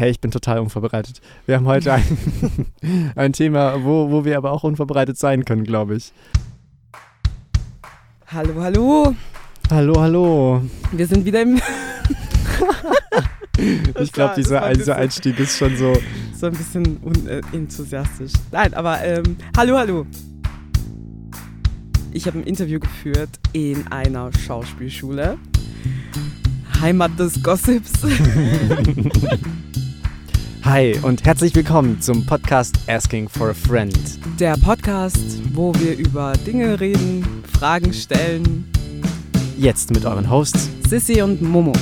Hey, ich bin total unvorbereitet. Wir haben heute ein, ein Thema, wo, wo wir aber auch unvorbereitet sein können, glaube ich. Hallo, hallo. Hallo, hallo. Wir sind wieder im. ich glaube, dieser, ein dieser Einstieg ist schon so. So ein bisschen unenthusiastisch. Nein, aber ähm, hallo, hallo. Ich habe ein Interview geführt in einer Schauspielschule. Heimat des Gossips. Hi und herzlich willkommen zum Podcast Asking for a Friend. Der Podcast, wo wir über Dinge reden, Fragen stellen. Jetzt mit euren Hosts Sissy und Momo.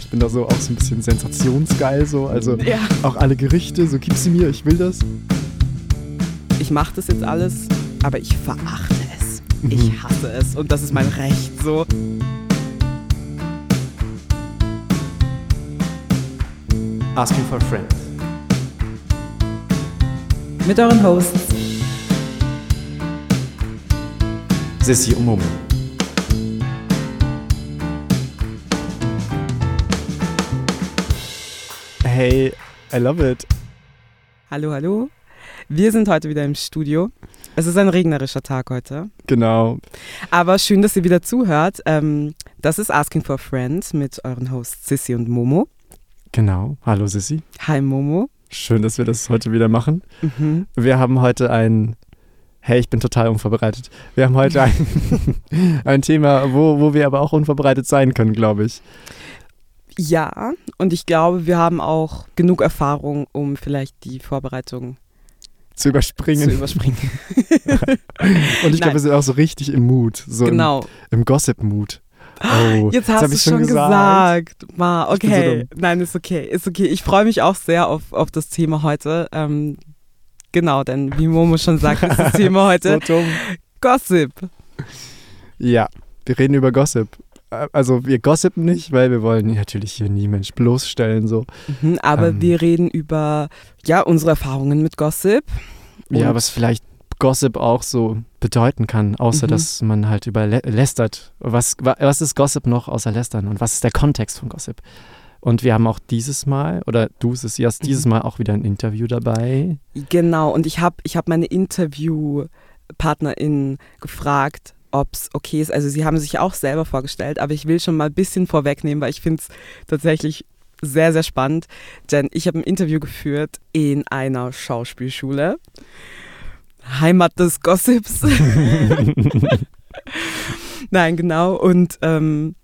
Ich bin da so auch so ein bisschen sensationsgeil, so. Also Ja. auch alle Gerichte, so gib sie mir, ich will das. Ich mache das jetzt alles, aber ich verachte es. Ich hasse es und das ist mein Recht so. Asking for a Friend. Mit euren Hosts Sissy und Momo. Hey, I love it. Hallo, hallo. Wir sind heute wieder im Studio. Es ist ein regnerischer Tag heute. Genau. Aber schön, dass ihr wieder zuhört. Ähm, das ist Asking for a Friend mit euren Hosts Sissy und Momo. Genau. Hallo Sissy. Hi Momo. Schön, dass wir das heute wieder machen. Mhm. Wir haben heute ein. Hey, ich bin total unvorbereitet. Wir haben heute ein, ein Thema, wo, wo wir aber auch unvorbereitet sein können, glaube ich. Ja, und ich glaube, wir haben auch genug Erfahrung, um vielleicht die Vorbereitung Zu überspringen. zu überspringen. Und ich glaube, wir sind auch so richtig im Mood. So genau. im, im Gossip-Mood. Oh, Jetzt hast du schon gesagt. Ma, Ich bin so okay. Nein, ist okay. Ist okay. Ich freue mich auch sehr auf, auf das Thema heute. Ähm, genau, denn wie Momo schon sagt, ist das Thema heute So. Gossip. Ja, wir reden über Gossip. Äh, Also wir gossipen nicht, weil wir wollen natürlich hier nie Mensch bloßstellen. So. Mhm, aber Ähm. wir reden über ja, unsere Erfahrungen mit Gossip. Ja, was vielleicht Gossip auch so bedeuten kann, außer Mhm. dass man halt über lä- lästert. Was, wa- was ist Gossip noch außer lästern und was ist der Kontext von Gossip? Und wir haben auch dieses Mal, oder du, Sissi, hast Mhm. dieses Mal auch wieder ein Interview dabei. Genau, und ich habe ich hab meine Interviewpartnerin gefragt, ob es okay ist. Also sie haben sich auch selber vorgestellt, aber ich will schon mal ein bisschen vorwegnehmen, weil ich finde es tatsächlich sehr, sehr spannend. Denn ich habe ein Interview geführt in einer Schauspielschule. Heimat des Gossips. Nein, genau. Und, ähm,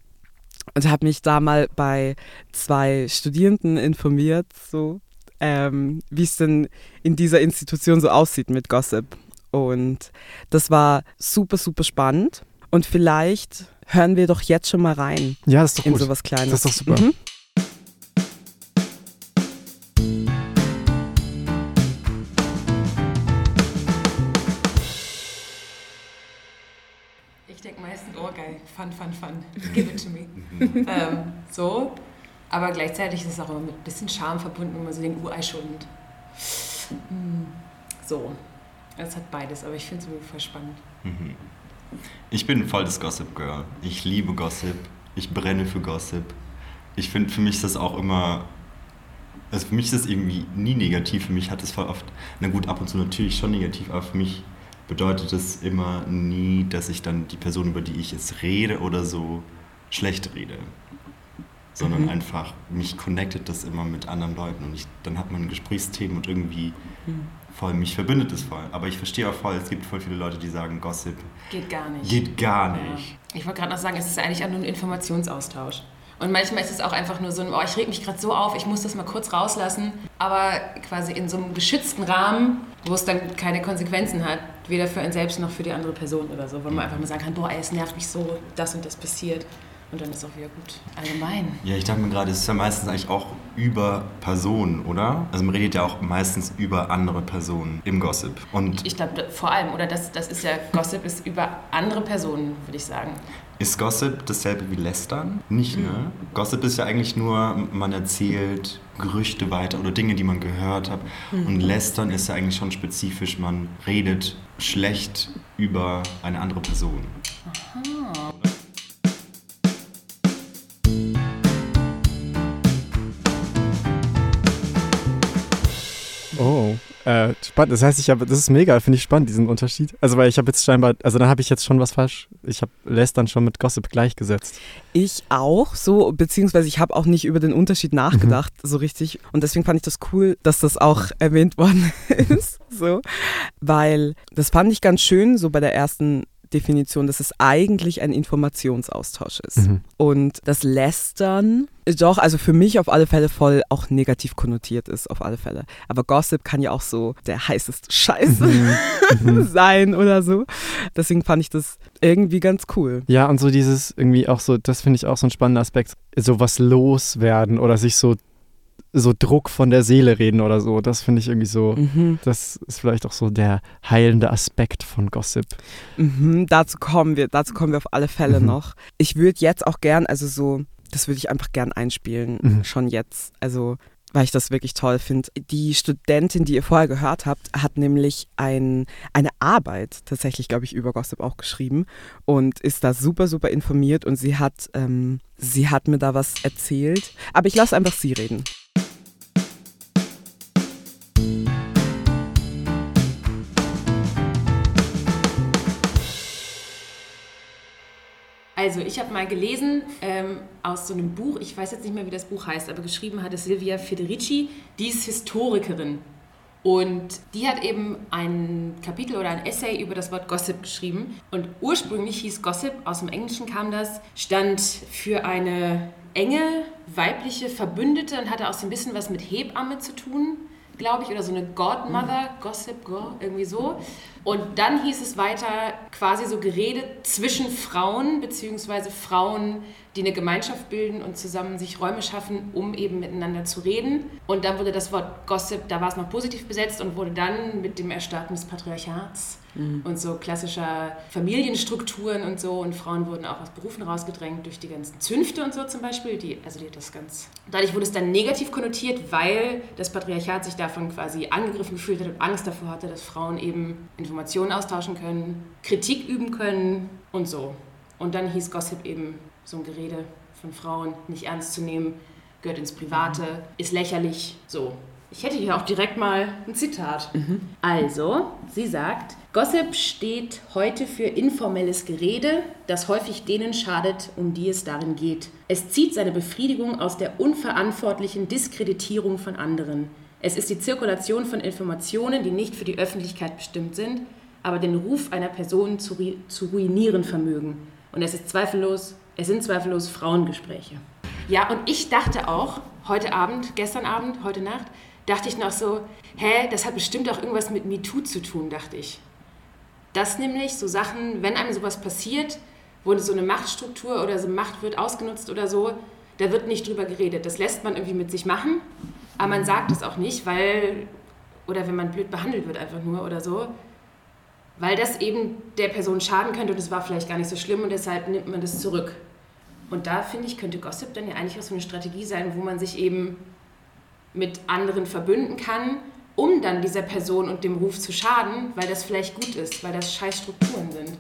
und habe mich da mal bei zwei Studierenden informiert, so ähm, wie es denn in dieser Institution so aussieht mit Gossip. Und das war super, super spannend. Und vielleicht hören wir doch jetzt schon mal rein Ja, das ist doch in gut. sowas Kleines. Das ist doch super. Mhm. Fun, fun, fun, give it to me. ähm, so, aber gleichzeitig ist es auch immer mit ein bisschen Charme verbunden, wenn man so denkt, Ureischuld. Hm, so, es hat beides, aber ich finde es irgendwie voll spannend. Mhm. Ich bin voll das Gossip Girl. Ich liebe Gossip. Ich brenne für Gossip. Ich finde, für mich ist das auch immer. Also für mich ist das irgendwie nie negativ. Für mich hat es voll oft. Na gut, ab und zu natürlich schon negativ, aber für mich bedeutet es immer nie, dass ich dann die Person, über die ich jetzt rede oder so, schlecht rede. Sondern Mhm. einfach, mich connectet das immer mit anderen Leuten und ich, dann hat man Gesprächsthemen und irgendwie Mhm. voll, mich verbindet es voll. Aber ich verstehe auch voll, es gibt voll viele Leute, die sagen, Gossip Geht gar nicht. geht gar nicht. Ich wollte gerade noch sagen, es ist eigentlich auch nur ein Informationsaustausch. Und manchmal ist es auch einfach nur so ein, oh, ich reg mich gerade so auf, ich muss das mal kurz rauslassen. Aber quasi in so einem geschützten Rahmen, wo es dann keine Konsequenzen hat, weder für einen selbst noch für die andere Person oder so. Wo man einfach mal sagen kann, boah, ey, es nervt mich so, das und das passiert. Und dann ist auch wieder gut. Allgemein. Ja, ich dachte mir gerade, es ist ja meistens eigentlich auch über Personen, oder? Also man redet ja auch meistens über andere Personen im Gossip. Und Ich glaube, vor allem, oder das, das ist ja, Gossip ist über andere Personen, würde ich sagen. Ist Gossip dasselbe wie Lästern? Nicht, ne? Gossip ist ja eigentlich nur, man erzählt Gerüchte weiter oder Dinge, die man gehört hat. Und Lästern ist ja eigentlich schon spezifisch, man redet schlecht über eine andere Person. Äh, spannend. Das heißt, ich habe, das ist mega, finde ich spannend, diesen Unterschied. Also, weil ich habe jetzt scheinbar, also dann habe ich jetzt schon was falsch. Ich habe Lästern schon mit Gossip gleichgesetzt. Ich auch, so, beziehungsweise ich habe auch nicht über den Unterschied nachgedacht, so richtig. Und deswegen fand ich das cool, dass das auch erwähnt worden ist, so. Weil das fand ich ganz schön, so bei der ersten Definition, dass es eigentlich ein Informationsaustausch ist. Mhm. Und das Lästern doch, also für mich auf alle Fälle voll auch negativ konnotiert ist, auf alle Fälle. Aber Gossip kann ja auch so der heißeste Scheiß Mhm. sein oder so. Deswegen fand ich das irgendwie ganz cool. Ja, und so dieses irgendwie auch so, das finde ich auch so ein spannender Aspekt, so was loswerden oder sich so, so Druck von der Seele reden oder so. Das finde ich irgendwie so, Mhm. das ist vielleicht auch so der heilende Aspekt von Gossip. Mhm, dazu kommen wir, dazu kommen wir auf alle Fälle Mhm. noch. Ich würde jetzt auch gern, also so, das würde ich einfach gern einspielen, Mhm. schon jetzt. Also, weil ich das wirklich toll finde. Die Studentin, die ihr vorher gehört habt, hat nämlich ein, eine Arbeit tatsächlich, glaube ich, über Gossip auch geschrieben und ist da super, super informiert und sie hat, ähm, sie hat mir da was erzählt. Aber ich lasse einfach sie reden. Also ich habe mal gelesen ähm, aus so einem Buch, ich weiß jetzt nicht mehr, wie das Buch heißt, aber geschrieben hat es Silvia Federici, die ist Historikerin. Und die hat eben ein Kapitel oder ein Essay über das Wort Gossip geschrieben. Und ursprünglich hieß Gossip, aus dem Englischen kam das, stand für eine enge weibliche Verbündete und hatte auch so ein bisschen was mit Hebamme zu tun, glaube ich, oder so eine Godmother, Gossip Girl, irgendwie so. Und dann hieß es weiter quasi so Gerede zwischen Frauen, beziehungsweise Frauen, die eine Gemeinschaft bilden und zusammen sich Räume schaffen, um eben miteinander zu reden. Und dann wurde das Wort Gossip, da war es noch positiv besetzt und wurde dann mit dem Erstarken des Patriarchats und so klassischer Familienstrukturen und so und Frauen wurden auch aus Berufen rausgedrängt durch die ganzen Zünfte und so zum Beispiel. Die, also die, das ganz. Dadurch wurde es dann negativ konnotiert, weil das Patriarchat sich davon quasi angegriffen gefühlt hat und Angst davor hatte, dass Frauen eben Informationen austauschen können, Kritik üben können und so. Und dann hieß Gossip eben so ein Gerede von Frauen nicht ernst zu nehmen, gehört ins Private, ist lächerlich, so. Ich hätte hier auch direkt mal ein Zitat. Also, sie sagt, Gossip steht heute für informelles Gerede, das häufig denen schadet, um die es darin geht. Es zieht seine Befriedigung aus der unverantwortlichen Diskreditierung von anderen. Es ist die Zirkulation von Informationen, die nicht für die Öffentlichkeit bestimmt sind, aber den Ruf einer Person zu, zu ruinieren vermögen. Und es ist zweifellos, es sind zweifellos Frauengespräche. Ja, und ich dachte auch, heute Abend, gestern Abend, heute Nacht, dachte ich noch so, hä, das hat bestimmt auch irgendwas mit MeToo zu tun, dachte ich. Dass nämlich so Sachen, wenn einem sowas passiert, wo so eine Machtstruktur oder so Macht wird ausgenutzt oder so, da wird nicht drüber geredet. Das lässt man irgendwie mit sich machen, aber man sagt es auch nicht, weil, oder wenn man blöd behandelt wird einfach nur oder so, weil das eben der Person schaden könnte und es war vielleicht gar nicht so schlimm und deshalb nimmt man das zurück. Und da finde ich, könnte Gossip dann ja eigentlich auch so eine Strategie sein, wo man sich eben mit anderen verbünden kann, um dann dieser Person und dem Ruf zu schaden, weil das vielleicht gut ist, weil das scheiß Strukturen sind.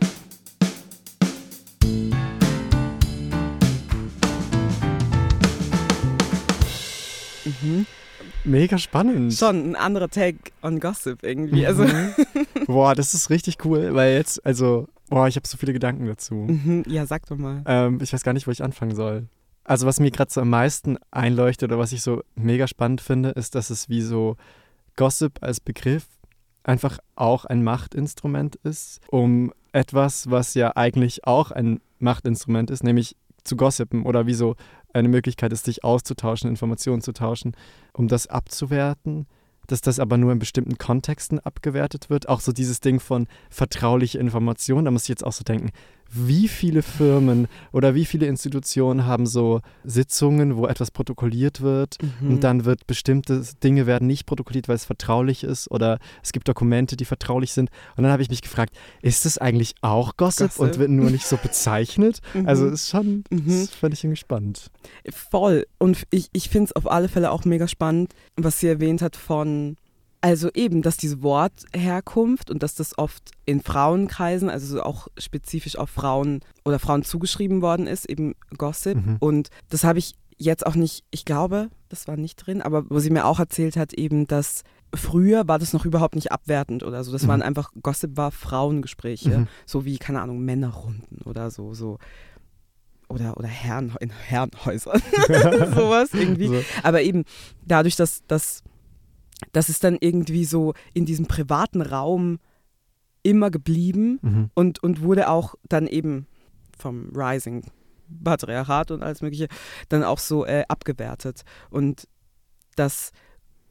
Mega spannend. Schon ein anderer Take on Gossip irgendwie. Also, Boah, das ist richtig cool, weil jetzt, also, boah, ich habe so viele Gedanken dazu. mhm, ja, sag doch mal. Ähm, ich weiß gar nicht, wo ich anfangen soll. Also, was mir gerade so am meisten einleuchtet oder was ich so mega spannend finde, ist, dass es wie so Gossip als Begriff einfach auch ein Machtinstrument ist, um etwas, was ja eigentlich auch ein Machtinstrument ist, nämlich zu gossipen oder wie so eine Möglichkeit ist, sich auszutauschen, Informationen zu tauschen, um das abzuwerten, dass das aber nur in bestimmten Kontexten abgewertet wird. Auch so dieses Ding von vertrauliche Information, da muss ich jetzt auch so denken, wie viele Firmen oder wie viele Institutionen haben so Sitzungen, wo etwas protokolliert wird Mhm. und dann wird bestimmte Dinge werden nicht protokolliert, weil es vertraulich ist oder es gibt Dokumente, die vertraulich sind. Und dann habe ich mich gefragt, ist das eigentlich auch Gossip, Gossip. und wird nur nicht so bezeichnet? Mhm. Also ist schon, Mhm. das fand ich irgendwie spannend. Voll. Und ich, ich finde es auf alle Fälle auch mega spannend, was sie erwähnt hat von, also eben, dass diese Wortherkunft und dass das oft in Frauenkreisen, also so auch spezifisch auf Frauen oder Frauen zugeschrieben worden ist, eben Gossip. Mhm. Und das habe ich jetzt auch nicht, ich glaube, das war nicht drin, aber wo sie mir auch erzählt hat, eben, dass früher war das noch überhaupt nicht abwertend oder so. Das Mhm. waren einfach, Gossip war Frauengespräche, Mhm. so wie, keine Ahnung, Männerrunden oder so, so. Oder, oder Herren, in Herrenhäusern, sowas irgendwie. So. Aber eben dadurch, dass, dass, dass es dann irgendwie so in diesem privaten Raum immer geblieben Mhm. und, und wurde auch dann eben vom Rising Patriarchat und alles Mögliche dann auch so äh, abgewertet. Und das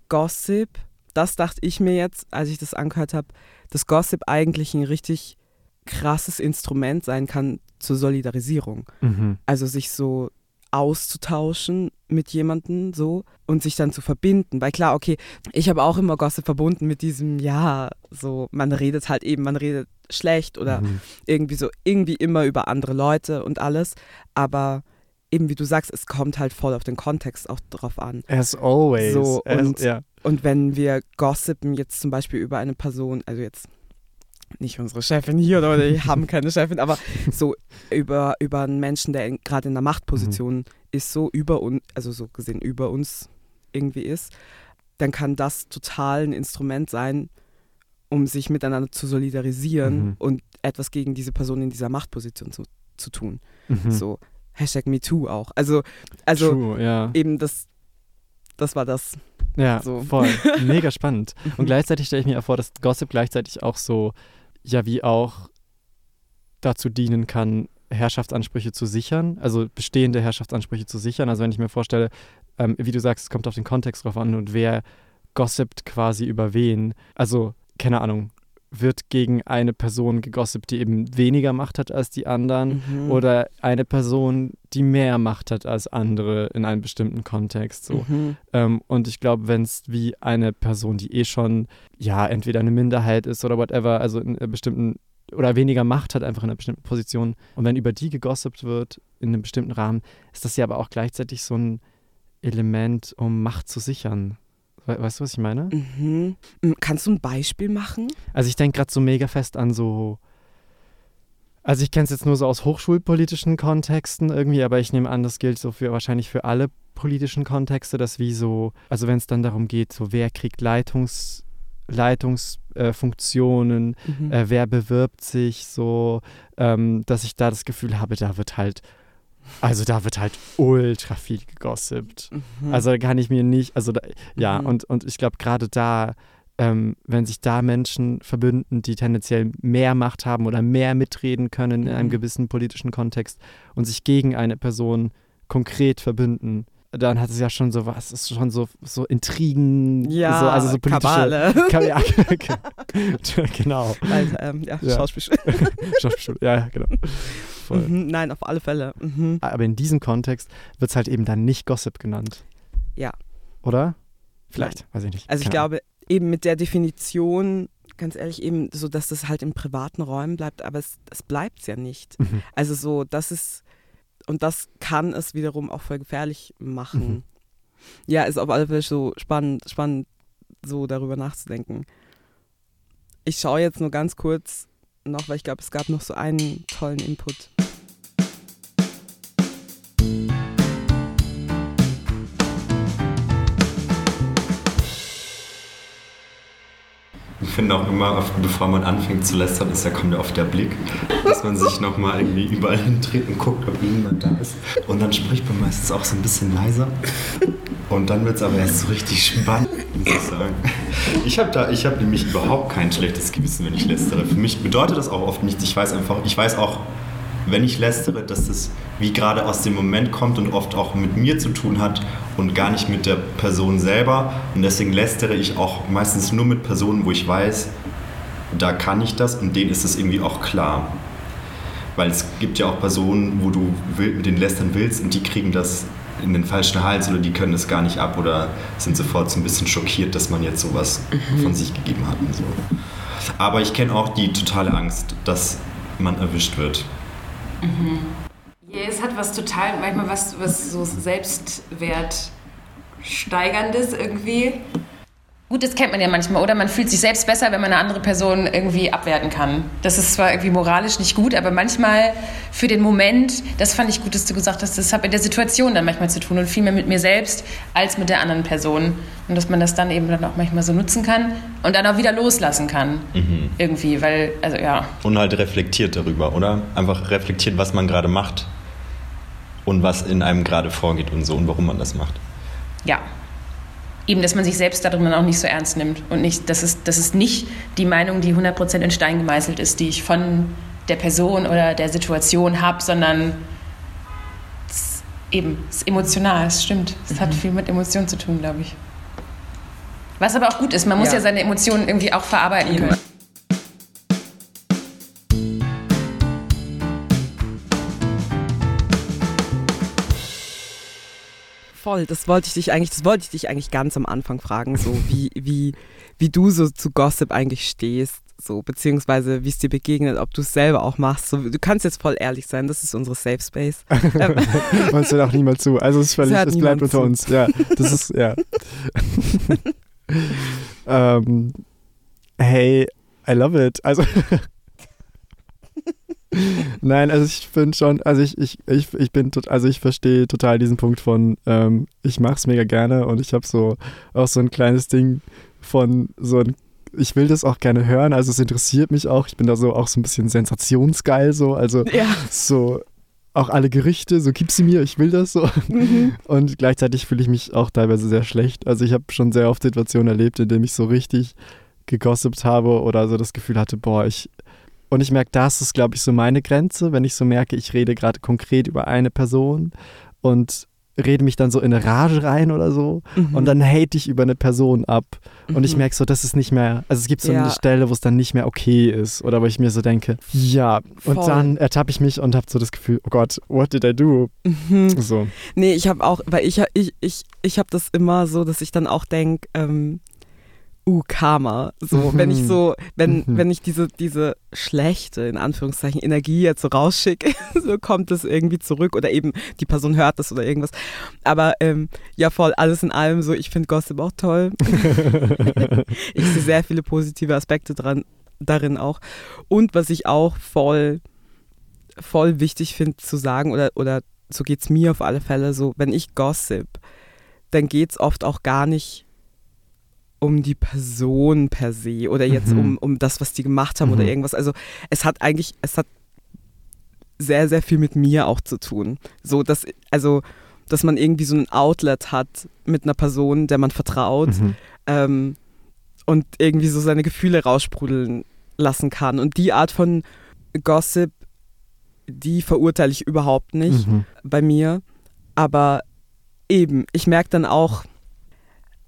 Gossip, das dachte ich mir jetzt, als ich das angehört habe, dass Gossip eigentlich ein richtig krasses Instrument sein kann zur Solidarisierung. Mhm. Also sich so auszutauschen mit jemandem so und sich dann zu verbinden. Weil klar, okay, ich habe auch immer Gossip verbunden mit diesem, ja, so, man redet halt eben, man redet schlecht oder Mhm. irgendwie so, irgendwie immer über andere Leute und alles. Aber eben wie du sagst, es kommt halt voll auf den Kontext auch drauf an. As always. So, As, und- ja. Und wenn wir gossipen jetzt zum Beispiel über eine Person, also jetzt nicht unsere Chefin hier oder wir haben keine Chefin, aber so über, über einen Menschen, der gerade in einer Machtposition ist, so über uns, also so gesehen über uns irgendwie ist, dann kann das total ein Instrument sein, um sich miteinander zu solidarisieren Mhm. und etwas gegen diese Person in dieser Machtposition zu, zu tun. Mhm. So Hashtag MeToo auch. Also, also True, ja. eben das, das war das. Ja, So. voll. Mega spannend. Und gleichzeitig stelle ich mir vor, dass Gossip gleichzeitig auch so, ja, wie auch dazu dienen kann, Herrschaftsansprüche zu sichern, also bestehende Herrschaftsansprüche zu sichern. Also wenn ich mir vorstelle, ähm, wie du sagst, es kommt auf den Kontext drauf an und wer gossipt quasi über wen. Also, keine Ahnung, wird gegen eine Person gegossipt, die eben weniger Macht hat als die anderen Mhm. oder eine Person, die mehr Macht hat als andere in einem bestimmten Kontext. So. Mhm. Ähm, und ich glaube, wenn es wie eine Person, die eh schon, ja, entweder eine Minderheit ist oder whatever, also in einer bestimmten oder weniger Macht hat, einfach in einer bestimmten Position. Und wenn über die gegossipt wird in einem bestimmten Rahmen, ist das ja aber auch gleichzeitig so ein Element, um Macht zu sichern. We weißt du, was ich meine? Mhm. Kannst du ein Beispiel machen? Also ich denke gerade so mega fest an so. Also ich kenne es jetzt nur so aus hochschulpolitischen Kontexten irgendwie, aber ich nehme an, das gilt so für wahrscheinlich für alle politischen Kontexte, dass wie so, also wenn es dann darum geht, so wer kriegt Leitungs, Leitungsfunktionen, äh, Mhm. äh, wer bewirbt sich so, ähm, dass ich da das Gefühl habe, da wird halt, also da wird halt ultra viel gegossipt. Mhm. Also da kann ich mir nicht, also da, ja, Mhm. und, und ich glaube gerade da, ähm, wenn sich da Menschen verbünden, die tendenziell mehr Macht haben oder mehr mitreden können in einem Mhm. gewissen politischen Kontext und sich gegen eine Person konkret verbünden, dann hat es ja schon so was, ist schon so, so Intrigen, ja, so, also so politische. Kabale. Ka ja, genau. Weil, ähm, ja, Ja. Schauspiel. Schauspielschule, ja, genau. Mhm. Nein, auf alle Fälle. Mhm. Aber in diesem Kontext wird es halt eben dann nicht Gossip genannt. Ja. Oder? Vielleicht, weiß ich nicht. Also ich Keine Ahnung. glaube, eben mit der Definition, ganz ehrlich, eben so, dass das halt in privaten Räumen bleibt, aber es, es bleibt es ja nicht. Mhm. Also so, das ist, und das kann es wiederum auch voll gefährlich machen. Mhm. Ja, ist auf alle Fälle so spannend, spannend, so darüber nachzudenken. Ich schaue jetzt nur ganz kurz noch, weil ich glaube, es gab noch so einen tollen Input. Finde auch immer, oft, bevor man anfängt zu lästern, ist ja kommt ja oft der Blick, dass man sich nochmal irgendwie überall hintritt und guckt, ob niemand da ist. Und dann spricht man meistens auch so ein bisschen leiser. Und dann wird es aber erst so richtig spannend, muss ich sagen. Ich habe da, ich habe nämlich überhaupt kein schlechtes Gewissen, wenn ich lästere. Für mich bedeutet das auch oft nichts. Ich weiß einfach, ich weiß auch, wenn ich lästere, dass das wie gerade aus dem Moment kommt und oft auch mit mir zu tun hat und gar nicht mit der Person selber. Und deswegen lästere ich auch meistens nur mit Personen, wo ich weiß, da kann ich das und denen ist es irgendwie auch klar. Weil es gibt ja auch Personen, wo du mit denen lästern willst und die kriegen das in den falschen Hals oder die können das gar nicht ab oder sind sofort so ein bisschen schockiert, dass man jetzt sowas von sich gegeben hat. Und so. Aber ich kenne auch die totale Angst, dass man erwischt wird. Ja, es hat was total, manchmal was, was so Selbstwert steigerndes irgendwie. Gut, das kennt man ja manchmal, oder? Man fühlt sich selbst besser, wenn man eine andere Person irgendwie abwerten kann. Das ist zwar irgendwie moralisch nicht gut, aber manchmal für den Moment, das fand ich gut, dass du gesagt hast, das hat mit der Situation dann manchmal zu tun und viel mehr mit mir selbst als mit der anderen Person. Und dass man das dann eben dann auch manchmal so nutzen kann und dann auch wieder loslassen kann. Mhm. Irgendwie, weil, also ja. Und halt reflektiert darüber, oder? Einfach reflektiert, was man gerade macht und was in einem gerade vorgeht und so und warum man das macht. Ja, eben, dass man sich selbst darin dann auch nicht so ernst nimmt und nicht, dass es, dass es nicht die Meinung, die 100% in Stein gemeißelt ist, die ich von der Person oder der Situation habe, sondern es, eben, es ist emotional, es stimmt. Es mhm. hat viel mit Emotionen zu tun, glaube ich. Was aber auch gut ist, man muss ja, ja seine Emotionen irgendwie auch verarbeiten können. Voll, das wollte ich dich eigentlich, das wollte ich dich eigentlich ganz am Anfang fragen, so wie, wie, wie du so zu Gossip eigentlich stehst, so, beziehungsweise wie es dir begegnet, ob du es selber auch machst. So, du kannst jetzt voll ehrlich sein, das ist unsere Safe Space. Man hört auch niemand zu. Also es ist völlig, es bleibt unter zu. uns. Ja, das ist, ja. ähm, hey, I love it. Also Nein, also ich finde schon, also ich, ich, ich, ich bin, also ich verstehe total diesen Punkt von, ähm, ich mache es mega gerne und ich habe so auch so ein kleines Ding von so ein, ich will das auch gerne hören, also es interessiert mich auch, ich bin da so auch so ein bisschen sensationsgeil so, also ja. so auch alle Gerichte, so gib sie mir, ich will das so. Mhm. Und gleichzeitig fühle ich mich auch teilweise sehr schlecht. Also ich habe schon sehr oft Situationen erlebt, in denen ich so richtig gegossipt habe oder so das Gefühl hatte, boah, ich und ich merke, das ist, glaube ich, so meine Grenze, wenn ich so merke, ich rede gerade konkret über eine Person und rede mich dann so in eine Rage rein oder so mhm. und dann hate ich über eine Person ab und mhm. ich merke so, dass es nicht mehr, also es gibt so ja. eine Stelle, wo es dann nicht mehr okay ist oder wo ich mir so denke, ja Voll. und dann ertappe ich mich und habe so das Gefühl, oh Gott, what did I do? Mhm. So. Nee, ich habe auch, weil ich, ich, ich, ich habe das immer so, dass ich dann auch denke, ähm, uh, Karma. So, wenn ich so, wenn, mhm. wenn ich diese, diese schlechte, in Anführungszeichen, Energie jetzt so rausschicke, so kommt es irgendwie zurück oder eben die Person hört das oder irgendwas. Aber ähm, ja, voll, alles in allem so, ich finde Gossip auch toll. ich sehe sehr viele positive Aspekte dran, darin auch. Und was ich auch voll, voll wichtig finde zu sagen, oder, oder so geht es mir auf alle Fälle so, wenn ich Gossip, dann geht es oft auch gar nicht um die Person per se oder jetzt mhm. um, um das, was die gemacht haben mhm. oder irgendwas. Also es hat eigentlich, es hat sehr, sehr viel mit mir auch zu tun. So, dass, also, dass man irgendwie so ein Outlet hat mit einer Person, der man vertraut mhm. ähm, und irgendwie so seine Gefühle raussprudeln lassen kann. Und die Art von Gossip, die verurteile ich überhaupt nicht mhm. bei mir. Aber eben, ich merke dann auch,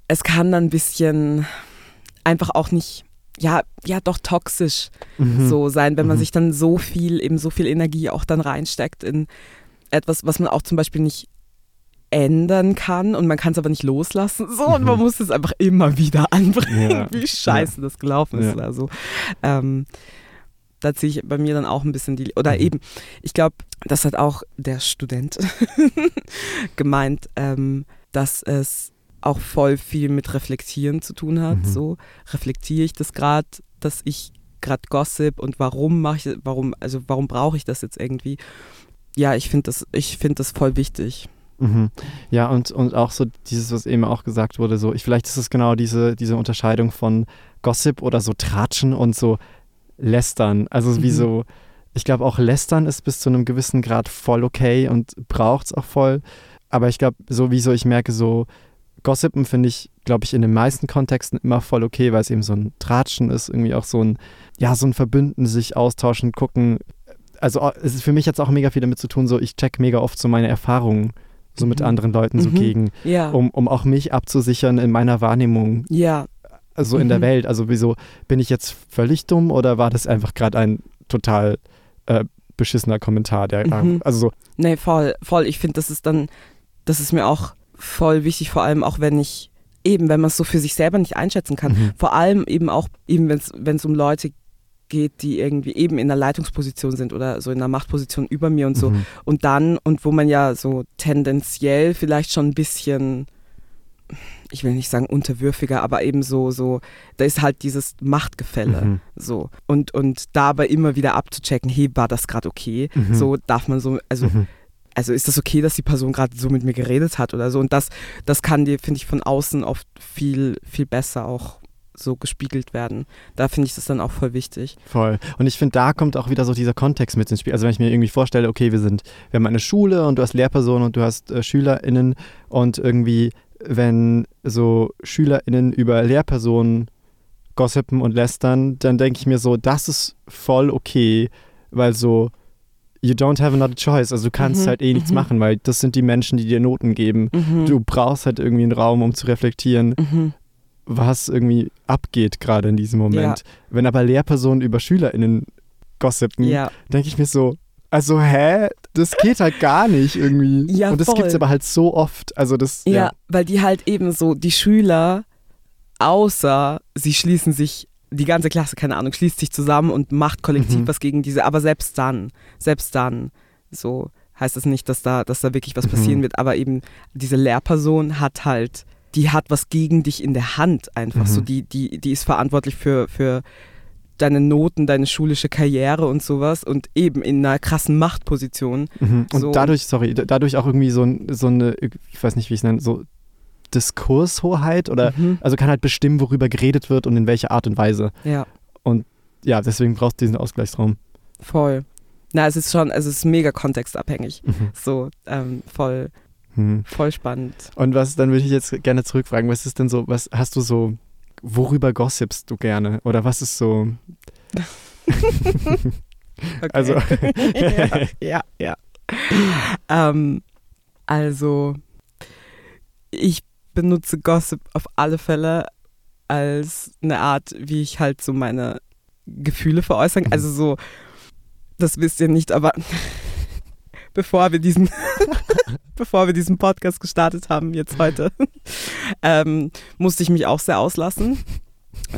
es kann dann ein bisschen einfach auch nicht, ja, ja, doch toxisch mhm. so sein, wenn man mhm. sich dann so viel, eben so viel Energie auch dann reinsteckt in etwas, was man auch zum Beispiel nicht ändern kann und man kann es aber nicht loslassen. So, mhm. und man mhm. muss es einfach immer wieder anbringen, ja. wie scheiße ja. das gelaufen ist. Ja. Also, ähm, da ziehe ich bei mir dann auch ein bisschen die, oder mhm. eben, ich glaube, das hat auch der Student gemeint, ähm, dass es auch voll viel mit Reflektieren zu tun hat. Mhm. So reflektiere ich das gerade, dass ich gerade Gossip und warum mache ich, warum, also warum brauche ich das jetzt irgendwie? Ja, ich finde das, ich finde das voll wichtig. Mhm. Ja, und, und auch so dieses, was eben auch gesagt wurde, so, ich, vielleicht ist es genau diese, diese Unterscheidung von Gossip oder so Tratschen und so Lästern. Also wie mhm. so, ich glaube auch Lästern ist bis zu einem gewissen Grad voll okay und braucht es auch voll. Aber ich glaube, sowieso, ich merke so, Gossipen finde ich, glaube ich, in den meisten Kontexten immer voll okay, weil es eben so ein Tratschen ist, irgendwie auch so ein, ja, so ein Verbünden, sich austauschen, gucken. Also es ist für mich jetzt auch mega viel damit zu tun, so ich check mega oft so meine Erfahrungen so mit mhm. anderen Leuten so mhm. gegen, ja. um, um auch mich abzusichern in meiner Wahrnehmung. Ja. Also in der mhm. Welt. Also wieso, bin ich jetzt völlig dumm oder war das einfach gerade ein total äh, beschissener Kommentar? Der, mhm. Also so. Nee, voll, voll. Ich finde, das ist dann, das ist mir auch voll wichtig, vor allem auch wenn ich eben, wenn man es so für sich selber nicht einschätzen kann. Mhm. Vor allem eben auch, eben wenn es um Leute geht, die irgendwie eben in einer Leitungsposition sind oder so in einer Machtposition über mir und so. Mhm. Und dann, und wo man ja so tendenziell vielleicht schon ein bisschen ich will nicht sagen unterwürfiger, aber eben so, so, da ist halt dieses Machtgefälle. Mhm. So. Und, und dabei immer wieder abzuchecken, hey, war das gerade okay? Mhm. So darf man so, also, Mhm. Also ist das okay, dass die Person gerade so mit mir geredet hat oder so? Und das, das kann dir, finde ich, von außen oft viel, viel besser auch so gespiegelt werden. Da finde ich das dann auch voll wichtig. Voll. Und ich finde, da kommt auch wieder so dieser Kontext mit ins Spiel. Also wenn ich mir irgendwie vorstelle, okay, wir sind, wir haben eine Schule und du hast Lehrpersonen und du hast äh, SchülerInnen und irgendwie, wenn so SchülerInnen über Lehrpersonen gossipen und lästern, dann denke ich mir so, das ist voll okay, weil so, you don't have another choice. Also du kannst Mhm, halt eh nichts mhm. machen, weil das sind die Menschen, die dir Noten geben. Mhm. Du brauchst halt irgendwie einen Raum, um zu reflektieren, Mhm. was irgendwie abgeht gerade in diesem Moment. Wenn aber Lehrpersonen über SchülerInnen gossipen, Ja. denke ich mir so, also hä? Das geht halt gar nicht irgendwie. Ja, Und das voll. gibt es aber halt so oft. Also das, Ja, ja. weil die halt eben so, die Schüler, außer sie schließen sich, die ganze Klasse, keine Ahnung, schließt sich zusammen und macht kollektiv Mhm. was gegen diese, aber selbst dann, selbst dann, so heißt es nicht, dass da, dass da wirklich was Mhm. passieren wird, aber eben diese Lehrperson hat halt, die hat was gegen dich in der Hand einfach, so Mhm. die, die, die ist verantwortlich für, für deine Noten, deine schulische Karriere und sowas und eben in einer krassen Machtposition. Mhm. Und so- dadurch, sorry, da- dadurch auch irgendwie so, ein- so eine, ich weiß nicht, wie ich es nenne, so Diskurshoheit oder, Mhm. also kann halt bestimmen, worüber geredet wird und in welcher Art und Weise. Ja. Ja, deswegen brauchst du diesen Ausgleichsraum. Voll. Na, es ist schon, es ist mega kontextabhängig. Mhm. So, ähm, voll, Mhm. voll spannend. Und was, dann würde ich jetzt gerne zurückfragen, was ist denn so, was hast du so, worüber gossipst du gerne? Oder was ist so. Also- ja, ja. ja. Ähm, also, ich benutze Gossip auf alle Fälle als eine Art, wie ich halt so meine Gefühle veräußern. Mhm. Also so, das wisst ihr nicht, aber bevor wir diesen, bevor wir diesen Podcast gestartet haben, jetzt heute, ähm, musste ich mich auch sehr auslassen.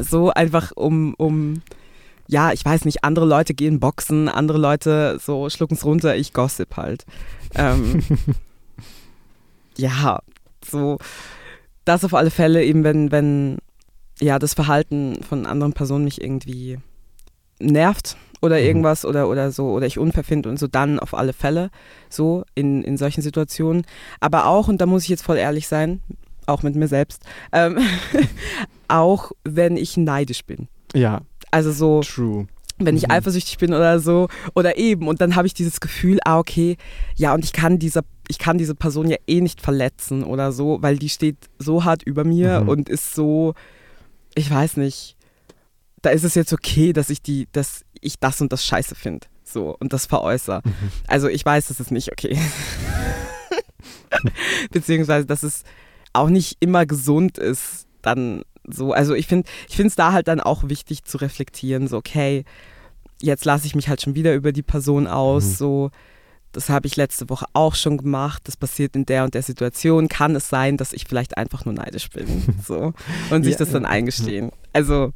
So einfach um, um, ja, ich weiß nicht, andere Leute gehen boxen, andere Leute so schlucken es runter, ich gossip halt. Ähm, ja, so, das auf alle Fälle eben, wenn, wenn, ja, das Verhalten von anderen Personen mich irgendwie nervt oder Mhm. irgendwas oder, oder so, oder ich unfair finde und so, dann auf alle Fälle so in, in solchen Situationen. Aber auch, und da muss ich jetzt voll ehrlich sein, auch mit mir selbst, ähm, auch wenn ich neidisch bin. ja, Also so, true. wenn ich Mhm. eifersüchtig bin oder so oder eben und dann habe ich dieses Gefühl, ah okay, ja und ich kann dieser ich kann diese Person ja eh nicht verletzen oder so, weil die steht so hart über mir Mhm. und ist so ich weiß nicht. Da ist es jetzt okay, dass ich die dass ich das und das scheiße finde, so und das veräußere. Mhm. Also ich weiß, das ist nicht okay. Beziehungsweise, dass es auch nicht immer gesund ist, dann so. Also ich finde ich finde es da halt dann auch wichtig zu reflektieren, so okay, jetzt lasse ich mich halt schon wieder über die Person aus, Mhm. so das habe ich letzte Woche auch schon gemacht, das passiert in der und der Situation, kann es sein, dass ich vielleicht einfach nur neidisch bin, so und sich Ja, das dann eingestehen. Also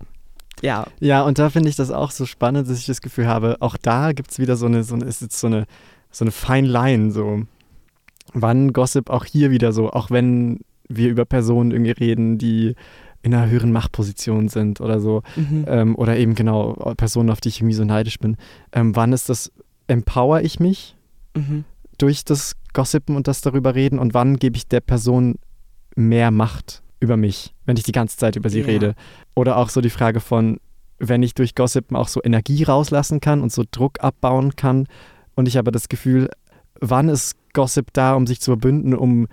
ja, Ja, und da finde ich das auch so spannend, dass ich das Gefühl habe, auch da gibt es wieder so eine, so eine, ist jetzt so eine, so eine Fine Line, so wann Gossip auch hier wieder so, auch wenn wir über Personen irgendwie reden, die in einer höheren Machtposition sind oder so, mhm. ähm, oder eben genau Personen, auf die ich irgendwie so neidisch bin. Ähm, wann ist das, empower ich mich Mhm. durch das Gossipen und das darüber reden und wann gebe ich der Person mehr Macht über mich, wenn ich die ganze Zeit über sie Ja. rede? Oder auch so die Frage von, wenn ich durch Gossipen auch so Energie rauslassen kann und so Druck abbauen kann und ich habe das Gefühl, wann ist Gossip da, um sich zu verbünden, um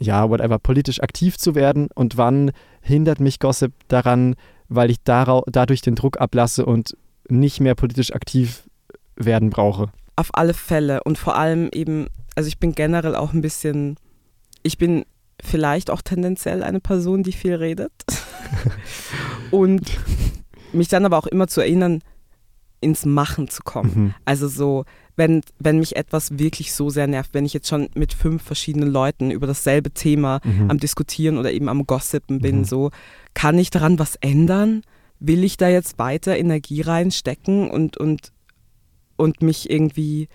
ja, whatever, politisch aktiv zu werden und wann hindert mich Gossip daran, weil ich dadurch den Druck ablasse und nicht mehr politisch aktiv werden brauche. Auf alle Fälle und vor allem eben, also ich bin generell auch ein bisschen, ich bin vielleicht auch tendenziell eine Person, die viel redet und mich dann aber auch immer zu erinnern, ins Machen zu kommen. Mhm. Also so, wenn, wenn mich etwas wirklich so sehr nervt, wenn ich jetzt schon mit fünf verschiedenen Leuten über dasselbe Thema Mhm. am Diskutieren oder eben am Gossipen bin, Mhm. so, kann ich daran was ändern? Will ich da jetzt weiter Energie reinstecken und, und, und mich irgendwie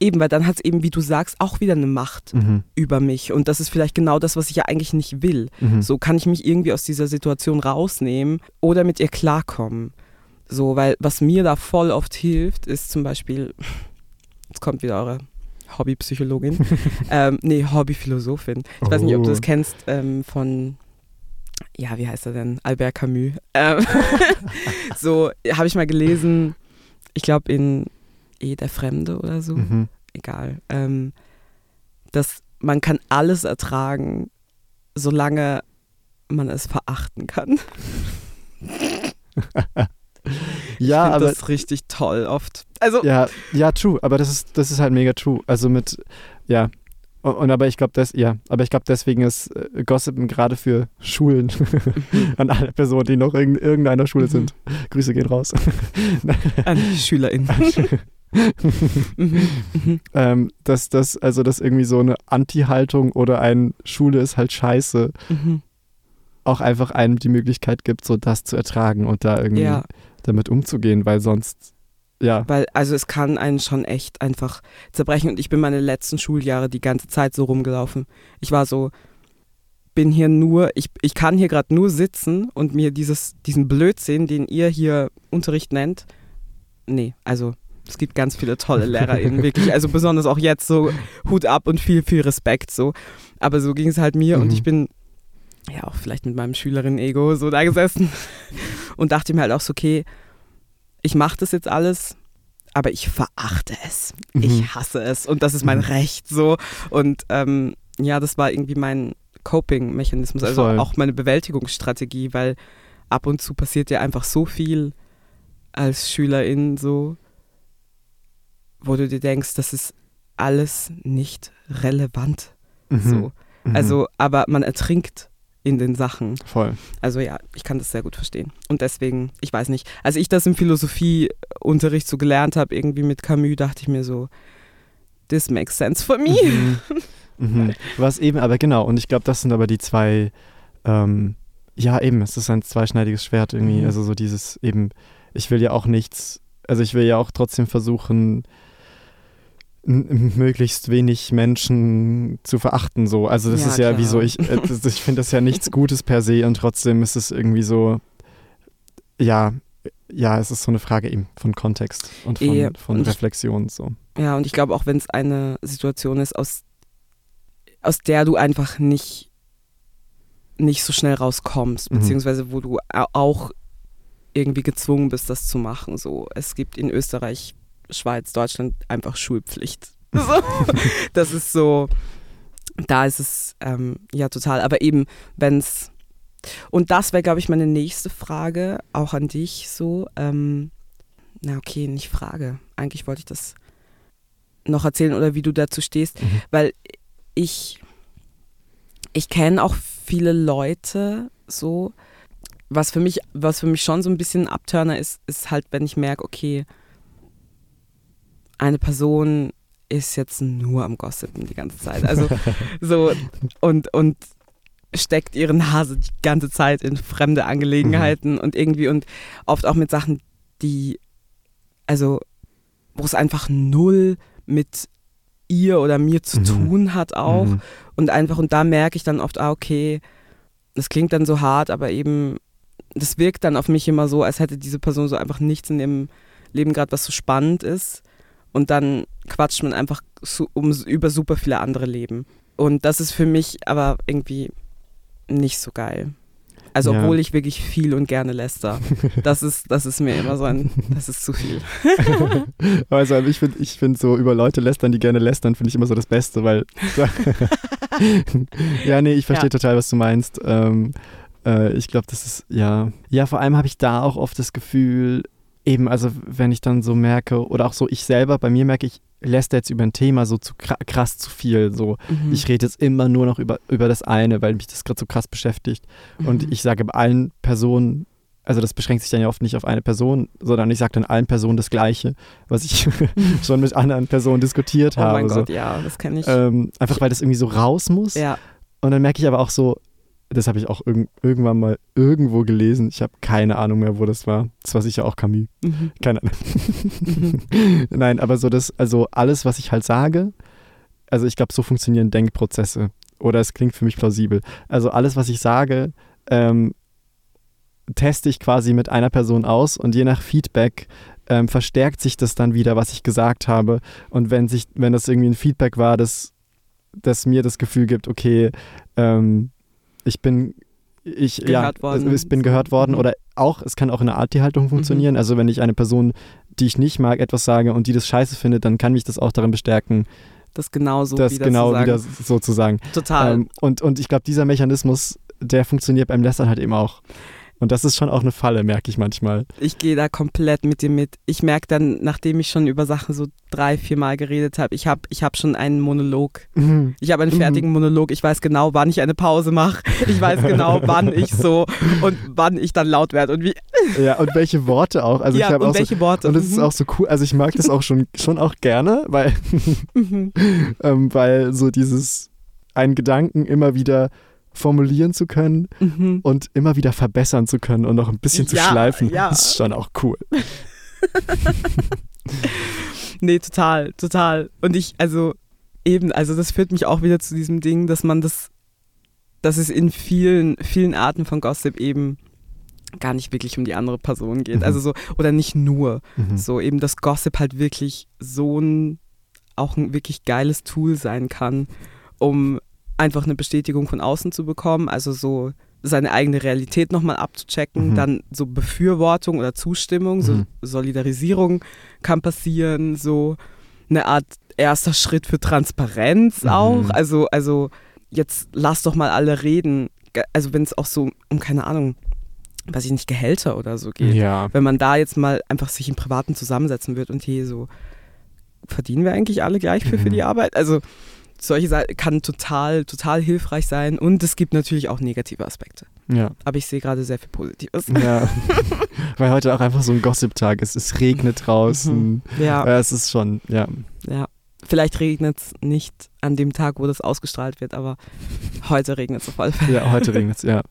eben, weil dann hat es eben, wie du sagst, auch wieder eine Macht Mhm. über mich. Und das ist vielleicht genau das, was ich ja eigentlich nicht will. Mhm. So kann ich mich irgendwie aus dieser Situation rausnehmen oder mit ihr klarkommen. So, weil was mir da voll oft hilft, ist zum Beispiel, jetzt kommt wieder eure Hobbypsychologin, ähm, nee, Hobbyphilosophin. Ich weiß nicht, ob du das Oh. kennst ähm, von, ja, wie heißt er denn? Albert Camus. Ähm, so, habe ich mal gelesen, ich glaube in Eh der Fremde oder so Mhm. egal, ähm, dass man kann alles ertragen, solange man es verachten kann. Ja, aber das richtig toll oft. Also ja, ja, true. Aber das ist, das ist halt mega true. Also mit, ja. Und, und aber ich glaube, das, ja, aber ich glaube, deswegen ist äh, Gossipen gerade für Schulen an alle Personen, die noch in irgendeiner Schule Mhm. sind. Grüße gehen raus. an die SchülerInnen. Mhm, mhm. ähm, dass das, also dass irgendwie so eine Anti-Haltung oder ein Schule ist halt scheiße, Mhm. auch einfach einem die Möglichkeit gibt, so das zu ertragen und da irgendwie Ja, damit umzugehen, weil sonst, ja. weil also es kann einen schon echt einfach zerbrechen und ich bin meine letzten Schuljahre die ganze Zeit so rumgelaufen. Ich war so, bin hier nur, ich, ich kann hier gerade nur sitzen und mir dieses, diesen Blödsinn, den ihr hier Unterricht nennt, nee, also es gibt ganz viele tolle LehrerInnen, wirklich, also besonders auch jetzt so Hut ab und viel, viel Respekt so. Aber so ging es halt mir und Mhm. ich bin ja auch vielleicht mit meinem Schülerinnen-Ego so da gesessen und dachte mir halt auch so, okay, ich mache das jetzt alles, aber ich verachte es. Mhm. Ich hasse es und das ist mein Mhm. Recht so. Und ähm, ja, das war irgendwie mein Coping-Mechanismus, also Voll. auch meine Bewältigungsstrategie, weil ab und zu passiert ja einfach so viel als Schülerin so, wo du dir denkst, das ist alles nicht relevant. Mhm. So. Mhm. Also, aber man ertrinkt in den Sachen. voll. Also ja, ich kann das sehr gut verstehen. Und deswegen, ich weiß nicht, als ich das im Philosophieunterricht so gelernt habe, irgendwie mit Camus, dachte ich mir so, this makes sense for me. Mhm. Mhm. Was eben, aber genau, und ich glaube, das sind aber die zwei, ähm, ja eben, es ist ein zweischneidiges Schwert irgendwie, Mhm. also so dieses eben, ich will ja auch nichts, also ich will ja auch trotzdem versuchen, möglichst wenig Menschen zu verachten, so. Also das Ja, ist ja wie klar. so, ich, äh, das, ich finde das ja nichts Gutes per se und trotzdem ist es irgendwie so, ja, ja, es ist so eine Frage eben von Kontext und von, Eh, von und Reflexion, so. Ja, und ich glaube auch, wenn es eine Situation ist, aus, aus der du einfach nicht, nicht so schnell rauskommst, Mhm. beziehungsweise wo du au- auch irgendwie gezwungen bist, das zu machen. So, es gibt in Österreich, Schweiz, Deutschland einfach Schulpflicht. So. das ist so, da ist es ähm, ja total. Aber eben, wenn es und das wäre, glaube ich, meine nächste Frage, auch an dich so. Ähm, na okay, nicht Frage. Eigentlich wollte ich das noch erzählen oder wie du dazu stehst, Mhm. weil ich, ich kenne auch viele Leute so, was für mich, was für mich schon so ein bisschen ein Abturner ist, ist halt, wenn ich merke, okay, eine Person ist jetzt nur am Gossipen die ganze Zeit. Also so und, und steckt ihre Nase die ganze Zeit in fremde Angelegenheiten und irgendwie und oft auch mit Sachen, die, also wo es einfach null mit ihr oder mir zu Mhm. tun hat auch. Mhm. Und einfach, und da merke ich dann oft, ah, okay, das klingt dann so hart, aber eben, das wirkt dann auf mich immer so, als hätte diese Person so einfach nichts in ihrem Leben gerade, was so spannend ist. Und dann quatscht man einfach so, um, über super viele andere Leben. Und das ist für mich aber irgendwie nicht so geil. Also Ja. obwohl ich wirklich viel und gerne läster. Das ist, das ist mir immer so ein, das ist zu viel. Also ich finde ich find so über Leute lästern, die gerne lästern, finde ich immer so das Beste, weil ja, nee, ich verstehe Ja. total, was du meinst. Ähm, äh, ich glaube, das ist, ja. Ja, vor allem habe ich da auch oft das Gefühl, eben, also wenn ich dann so merke, oder auch so ich selber, bei mir merke ich, lässt jetzt über ein Thema so zu kra- krass zu viel. So, Mhm. ich rede jetzt immer nur noch über, über das eine, weil mich das gerade so krass beschäftigt. Und Mhm. ich sage bei allen Personen, also das beschränkt sich dann ja oft nicht auf eine Person, sondern ich sage dann allen Personen das Gleiche, was ich schon mit anderen Personen diskutiert Oh habe. mein so. Gott, ja, das kenne ich. Ähm, einfach weil das irgendwie so raus muss. ja, Und dann merke ich aber auch so, das habe ich auch irg irgendwann mal irgendwo gelesen. Ich habe keine Ahnung mehr, wo das war. Das war sicher auch Camus. Mhm. Keine Ahnung. Nein, aber so das, also alles, was ich halt sage, also ich glaube, so funktionieren Denkprozesse. Oder es klingt für mich plausibel. Also alles, was ich sage, ähm, teste ich quasi mit einer Person aus und je nach Feedback ähm, verstärkt sich das dann wieder, was ich gesagt habe. Und wenn sich, wenn das irgendwie ein Feedback war, das, das mir das Gefühl gibt, okay, ähm, ich bin ich, Gehört ja, worden. ich bin gehört worden Mhm. oder auch, es kann auch in der Art-die-Haltung funktionieren. Also wenn ich eine Person, die ich nicht mag, etwas sage und die das scheiße findet, dann kann mich das auch darin bestärken, Das genauso das wieder genau zu sagen. wieder so zu sagen. Total. Ähm, und, und ich glaube, dieser Mechanismus, der funktioniert beim Lästern halt eben auch. Und das ist schon auch eine Falle, merke ich manchmal. Ich gehe da komplett mit dir mit. Ich merke dann, nachdem ich schon über Sachen so drei, vier Mal geredet habe, ich habe ich hab schon einen Monolog. Ich habe einen Mhm. fertigen Monolog. Ich weiß genau, wann ich eine Pause mache. Ich weiß genau, wann ich so und wann ich dann laut werde und wie. Ja, und welche Worte auch. Also ja, ich habe und auch so, welche Worte. und das ist Mhm. auch so cool. Also ich mag das auch schon, schon auch gerne, weil, Mhm. ähm, weil so dieses einen Gedanken immer wieder formulieren zu können Mhm. und immer wieder verbessern zu können und noch ein bisschen zu Ja, schleifen, ja. das ist schon auch cool. Nee, total, total. Und ich, also eben, also das führt mich auch wieder zu diesem Ding, dass man das, dass es in vielen, vielen Arten von Gossip eben gar nicht wirklich um die andere Person geht. Mhm. Also so, oder nicht nur. Mhm. So eben, dass Gossip halt wirklich so ein, auch ein wirklich geiles Tool sein kann, um einfach eine Bestätigung von außen zu bekommen. Also so seine eigene Realität nochmal abzuchecken, Mhm. dann so Befürwortung oder Zustimmung, so Mhm. Solidarisierung kann passieren, so eine Art erster Schritt für Transparenz Mhm. auch. Also, also jetzt lass doch mal alle reden. Also wenn es auch so um, keine Ahnung, weiß ich nicht, Gehälter oder so geht Ja. wenn man da jetzt mal einfach sich im Privaten zusammensetzen wird und hier so, verdienen wir eigentlich alle gleich für, für Mhm. die Arbeit? Also solche Sachen kann total, total hilfreich sein und es gibt natürlich auch negative Aspekte. Ja. Aber ich sehe gerade sehr viel Positives. Ja. Weil heute auch einfach so ein Gossip-Tag ist. Es regnet draußen. Ja, Ja, es ist schon, ja. ja. Vielleicht regnet es nicht an dem Tag, wo das ausgestrahlt wird, aber heute regnet es auf alle Fälle. Ja, heute regnet es, ja.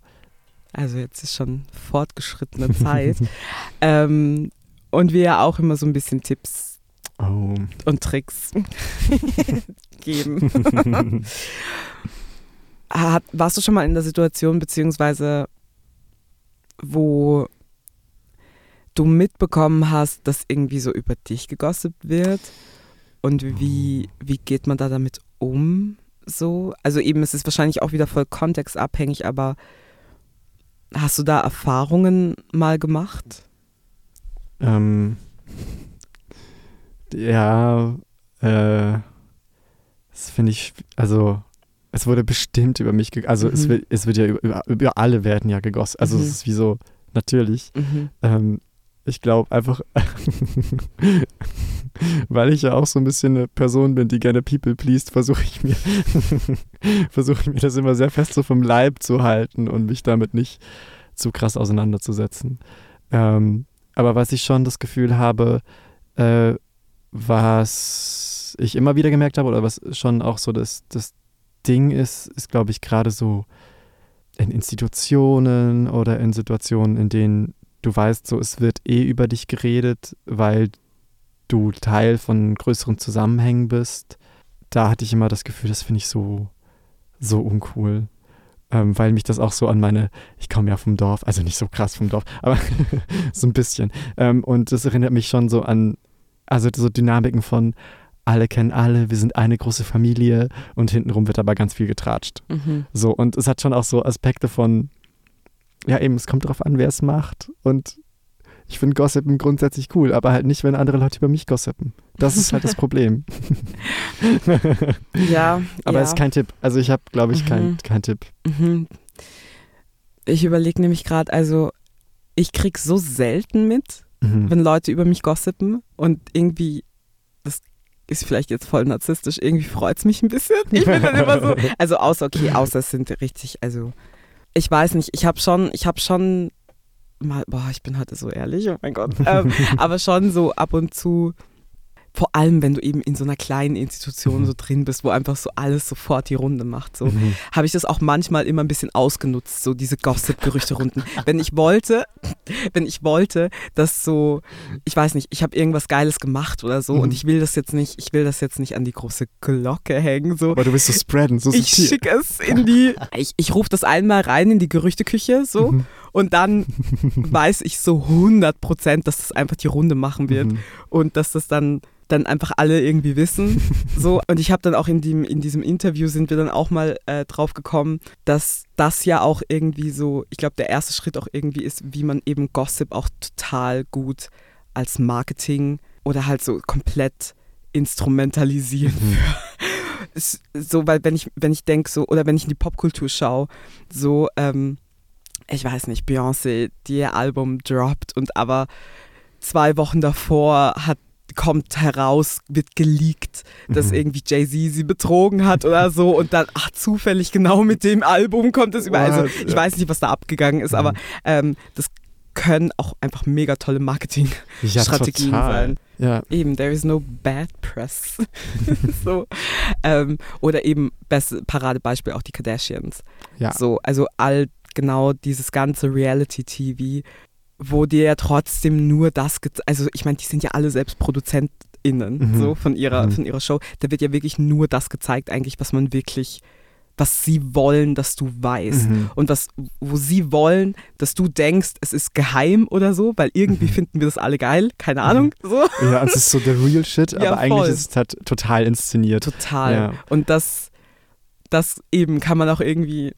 Also jetzt ist schon fortgeschrittene Zeit. ähm, und wir ja auch immer so ein bisschen Tipps Oh. und Tricks geben. Hat, warst du schon mal in der Situation, beziehungsweise wo du mitbekommen hast, dass irgendwie so über dich gegossipt wird? Und wie, wie geht man da damit um? So? Also eben, es ist wahrscheinlich auch wieder voll kontextabhängig, aber hast du da Erfahrungen mal gemacht? Ähm, ja, äh, das finde ich, also es wurde bestimmt über mich, also es, Mhm. wird, es wird ja über, über, über alle werden ja gegossen. Also Mhm. es ist wie so, natürlich. Mhm. Ähm, ich glaube einfach, weil ich ja auch so ein bisschen eine Person bin, die gerne People pleased, versuche ich mir, versuche ich mir das immer sehr fest so vom Leib zu halten und mich damit nicht zu krass auseinanderzusetzen. Ähm, aber was ich schon das Gefühl habe, äh, was ich immer wieder gemerkt habe oder was schon auch so das, das Ding ist, ist glaube ich gerade so in Institutionen oder in Situationen, in denen du weißt, so es wird eh über dich geredet, weil du Teil von größeren Zusammenhängen bist. Da hatte ich immer das Gefühl, das finde ich so, so uncool. Ähm, weil mich das auch so an meine, ich komme ja vom Dorf, also nicht so krass vom Dorf, aber so ein bisschen. Ähm, und das erinnert mich schon so an, also so Dynamiken von alle kennen alle, wir sind eine große Familie und hintenrum wird aber ganz viel getratscht. Mhm. So, und es hat schon auch so Aspekte von, ja eben, es kommt darauf an, wer es macht. Und ich finde Gossipen grundsätzlich cool, aber halt nicht, wenn andere Leute über mich gossipen. Das ist halt das Problem. Ja. aber ja. es ist kein Tipp. Also ich habe, glaube ich, kein, Mhm. kein Tipp. Mhm. Ich überlege nämlich gerade, also ich krieg so selten mit, Mhm. wenn Leute über mich gossipen und irgendwie, ist vielleicht jetzt voll narzisstisch, irgendwie freut es mich ein bisschen. Ich bin dann immer so, also außer, okay, außer es sind richtig, also ich weiß nicht, ich habe schon, ich habe schon mal, boah, ich bin heute so ehrlich, oh mein Gott, ähm, aber schon so ab und zu vor allem wenn du eben in so einer kleinen Institution so drin bist, wo einfach so alles sofort die Runde macht, so Mhm. habe ich das auch manchmal immer ein bisschen ausgenutzt, so diese Gossip-Gerüchte-Runden. wenn ich wollte, wenn ich wollte, dass so, ich weiß nicht, ich habe irgendwas Geiles gemacht oder so Mhm. und ich will das jetzt nicht, ich will das jetzt nicht an die große Glocke hängen, so. Aber du willst so spreaden, so Ich schicke es in die, ich, ich rufe das einmal rein in die Gerüchteküche, so, Mhm. Und dann weiß ich so 100 Prozent, dass das einfach die Runde machen wird Mhm. und dass das dann dann einfach alle irgendwie wissen. So und ich habe dann auch in dem in diesem Interview sind wir dann auch mal äh, drauf gekommen, dass das ja auch irgendwie so, ich glaube der erste Schritt auch irgendwie ist, wie man eben Gossip auch total gut als Marketing oder halt so komplett instrumentalisieren Mhm. so, weil wenn ich, wenn ich denke so, oder wenn ich in die Popkultur schaue, so, ähm, ich weiß nicht, Beyoncé, die ihr Album droppt und aber zwei Wochen davor hat kommt heraus, wird geleakt, dass Mhm. irgendwie Jay-Z sie betrogen hat oder so und dann, ach, zufällig genau mit dem Album kommt es über. Also ich weiß nicht, was da abgegangen ist, aber Mhm. ähm, das können auch einfach mega tolle Marketing-Strategien ja, sein. Ja, Eben, there is no bad press. so. Ähm, oder eben, beste Paradebeispiel auch die Kardashians. ja. So, also all genau dieses ganze Reality-TV, wo dir ja trotzdem nur das, also ich meine, die sind ja alle selbst ProduzentInnen Mhm. so von ihrer, Mhm. von ihrer Show. Da wird ja wirklich nur das gezeigt, eigentlich, was man wirklich, was sie wollen, dass du weißt. Mhm. Und was, wo sie wollen, dass du denkst, es ist geheim oder so, weil irgendwie Mhm. finden wir das alle geil, keine Ahnung, so. Ja, es ist so der real shit, Ja, aber eigentlich voll. ist es halt total inszeniert. Total. Ja. Und das, das eben kann man auch irgendwie,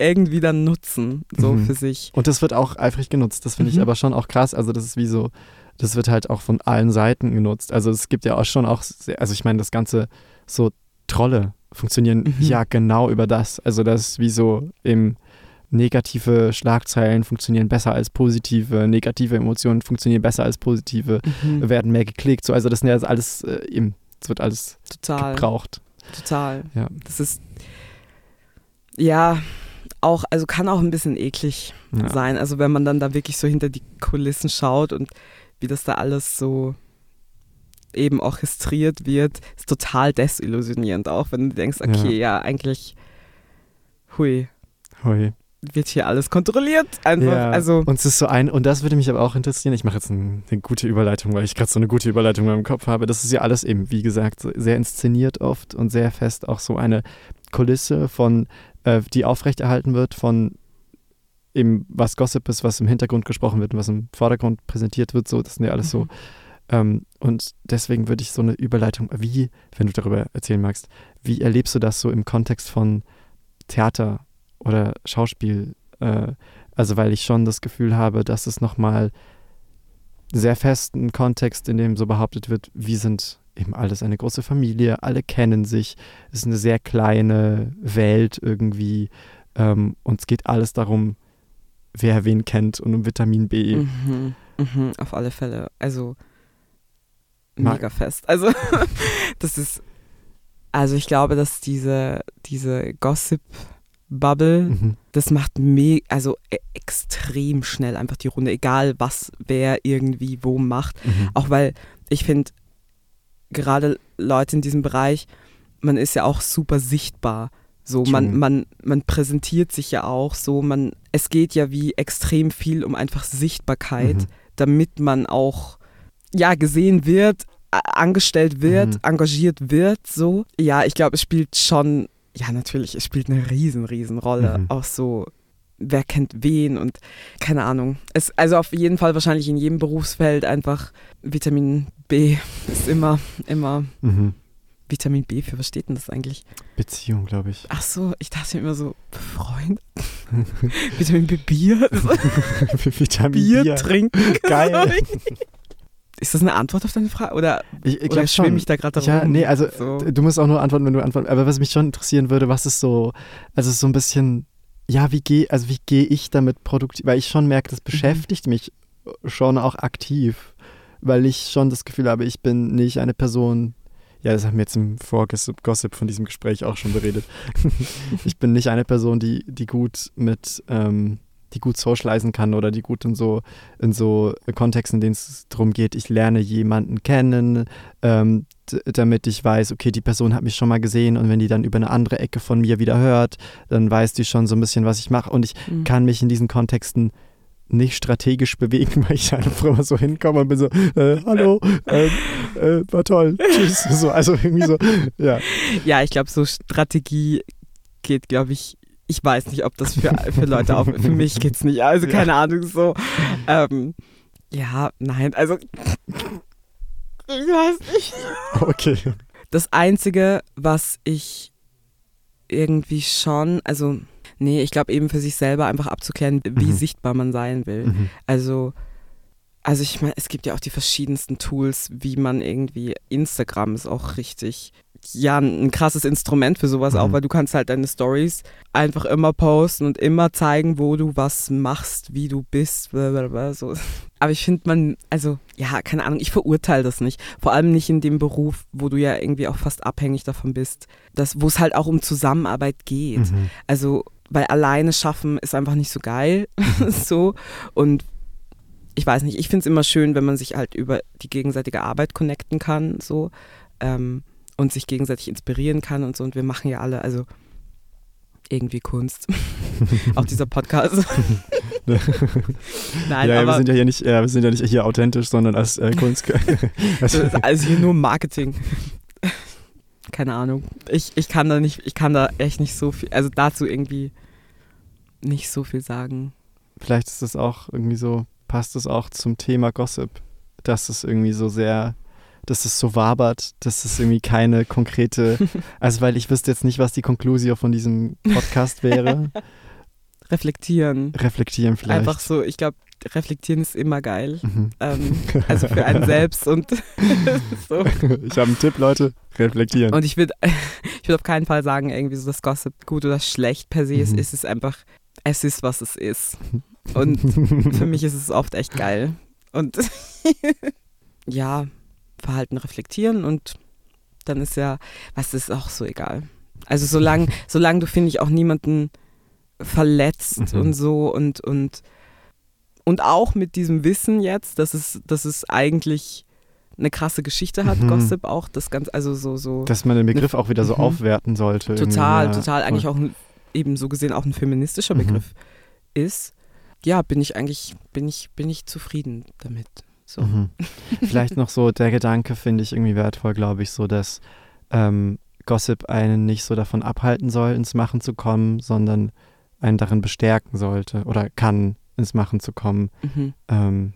irgendwie dann nutzen, so Mhm. für sich. Und das wird auch eifrig genutzt. Das finde ich Mhm. aber schon auch krass. Also das ist wie so, das wird halt auch von allen Seiten genutzt. Also es gibt ja auch schon auch, sehr, also ich meine, das ganze so Trolle funktionieren Mhm. ja genau über das. Also das ist wie so im negative Schlagzeilen funktionieren besser als positive, negative Emotionen funktionieren besser als positive, Mhm. werden mehr geklickt. So, also das sind ja alles äh, eben, es wird alles Total. gebraucht. Total. Ja. Das ist, ja, auch, also kann auch ein bisschen eklig Ja. sein. Also wenn man dann da wirklich so hinter die Kulissen schaut und wie das da alles so eben orchestriert wird, ist total desillusionierend auch, wenn du denkst, okay, ja, eigentlich, hui, Hui. wird hier alles kontrolliert. Einfach, Ja, also und es ist so ein, und das würde mich aber auch interessieren. Ich mache jetzt ein, eine gute Überleitung, weil ich gerade so eine gute Überleitung in meinem Kopf habe. Das ist ja alles eben, wie gesagt, sehr inszeniert oft und sehr fest auch so eine Kulisse von, äh, die aufrechterhalten wird von eben was Gossip ist, was im Hintergrund gesprochen wird und was im Vordergrund präsentiert wird. So, das sind ja alles so. Mhm. Ähm, und deswegen würde ich so eine Überleitung, wie, wenn du darüber erzählen magst, wie erlebst du das so im Kontext von Theater oder Schauspiel? Äh, also weil ich schon das Gefühl habe, dass es nochmal sehr festen Kontext, in dem so behauptet wird, wir sind eben alles eine große Familie, alle kennen sich, es ist eine sehr kleine Welt irgendwie ähm, und es geht alles darum, wer wen kennt und um Vitamin B. Mhm, mhm, auf alle Fälle. Also mega fest. Also das ist, also ich glaube, dass diese, diese Gossip-Bubble, Mhm. das macht me also e extrem schnell einfach die Runde, egal was wer irgendwie wo macht. Mhm. Auch weil ich finde, gerade Leute in diesem Bereich, man ist ja auch super sichtbar. So, man, man, man präsentiert sich ja auch so, man, es geht ja wie extrem viel um einfach Sichtbarkeit, Mhm. damit man auch ja gesehen wird, angestellt wird, Mhm. engagiert wird, so. Ja, ich glaube, es spielt schon, ja natürlich, es spielt eine riesen, riesen Rolle, Mhm. auch so wer kennt wen und keine Ahnung. Es, also auf jeden Fall wahrscheinlich in jedem Berufsfeld einfach Vitamin B ist immer, immer Mhm. Vitamin B, für was steht denn das eigentlich? Beziehung, glaube ich. Ach so, ich dachte immer so, Freund? Vitamin B Bier? Vitamin Bier, Bier. trinken? Geil. Ist das eine Antwort auf deine Frage? Oder, Ich, ich oder schwimme ich da gerade Ja, rum? nee, also so. du musst auch nur antworten, wenn du antworten. Aber was mich schon interessieren würde, was ist so, also so ein bisschen, ja, wie gehe, also wie gehe ich damit produktiv, weil ich schon merke, Mhm. das beschäftigt mich schon auch aktiv, weil ich schon das Gefühl habe, ich bin nicht eine Person, ja, das haben wir jetzt im Vorgossip Gossip von diesem Gespräch auch schon beredet. ich bin nicht eine Person, die, die gut mit, ähm, die gut socialisen kann oder die gut in so, in so Kontexten, in denen es darum geht, ich lerne jemanden kennen, ähm, damit ich weiß, okay, die Person hat mich schon mal gesehen und wenn die dann über eine andere Ecke von mir wieder hört, dann weiß die schon so ein bisschen, was ich mache und ich mhm. kann mich in diesen Kontexten nicht strategisch bewegen, weil ich einfach immer so hinkomme und bin so, äh, hallo, äh, äh, war toll, tschüss. So, also irgendwie so, ja. Ja, ich glaube, so Strategie geht, glaube ich, ich weiß nicht, ob das für, für Leute auch, für mich geht es nicht, also keine ja. Ahnung, so. Ähm, ja, nein, also ich weiß nicht. Okay. Das Einzige, was ich irgendwie schon, also Nee, ich glaube eben für sich selber einfach abzuklären, wie mhm. sichtbar man sein will. Mhm. Also, also ich meine, es gibt ja auch die verschiedensten Tools, wie man irgendwie, Instagram ist auch richtig, ja, ein krasses Instrument für sowas mhm. auch, weil du kannst halt deine Stories einfach immer posten und immer zeigen, wo du was machst, wie du bist, blablabla, so. Aber ich finde man, also ja, keine Ahnung, ich verurteile das nicht. Vor allem nicht in dem Beruf, wo du ja irgendwie auch fast abhängig davon bist, wo es halt auch um Zusammenarbeit geht. Mhm. Also weil alleine schaffen ist einfach nicht so geil. Mhm. so. Und ich weiß nicht, ich finde es immer schön, wenn man sich halt über die gegenseitige Arbeit connecten kann, so. Ähm, und sich gegenseitig inspirieren kann und so. Und wir machen ja alle, also irgendwie Kunst. Auch dieser Podcast. Nein, ja, aber wir sind ja hier nicht, ja, wir sind ja nicht hier authentisch, sondern als äh, Kunst. also hier nur Marketing keine Ahnung. Ich, ich kann da nicht, ich kann da echt nicht so viel, also dazu irgendwie nicht so viel sagen. Vielleicht ist es auch irgendwie so, passt es auch zum Thema Gossip, dass es irgendwie so sehr, dass es so wabert, dass es irgendwie keine konkrete, also weil ich wüsste jetzt nicht, was die Konklusion von diesem Podcast wäre. Reflektieren. Reflektieren vielleicht. Einfach so, ich glaube, reflektieren ist immer geil. Mhm. Ähm, also für einen selbst und so. Ich habe einen Tipp, Leute, reflektieren. Und ich würde ich würd auf keinen Fall sagen, irgendwie so, dass Gossip gut oder schlecht per se ist. Mhm. Es ist einfach, es ist, was es ist. Und für mich ist es oft echt geil. Und ja, Verhalten reflektieren und dann ist ja, was ist auch so egal. Also solange, solange du, finde ich, auch niemanden verletzt mhm. und so und, und und auch mit diesem Wissen jetzt, dass es, dass es eigentlich eine krasse Geschichte hat, mhm. Gossip auch, das ganz, also so, so. Dass man den Begriff auch wieder so mhm. aufwerten sollte. Total, ja. total. Eigentlich auch ein, eben so gesehen auch ein feministischer mhm. Begriff ist. Ja, bin ich eigentlich, bin ich, bin ich zufrieden damit. So. Mhm. Vielleicht noch so der Gedanke finde ich irgendwie wertvoll, glaube ich, so dass ähm, Gossip einen nicht so davon abhalten soll, ins Machen zu kommen, sondern einen darin bestärken sollte oder kann, ins Machen zu kommen. Mhm. Ähm,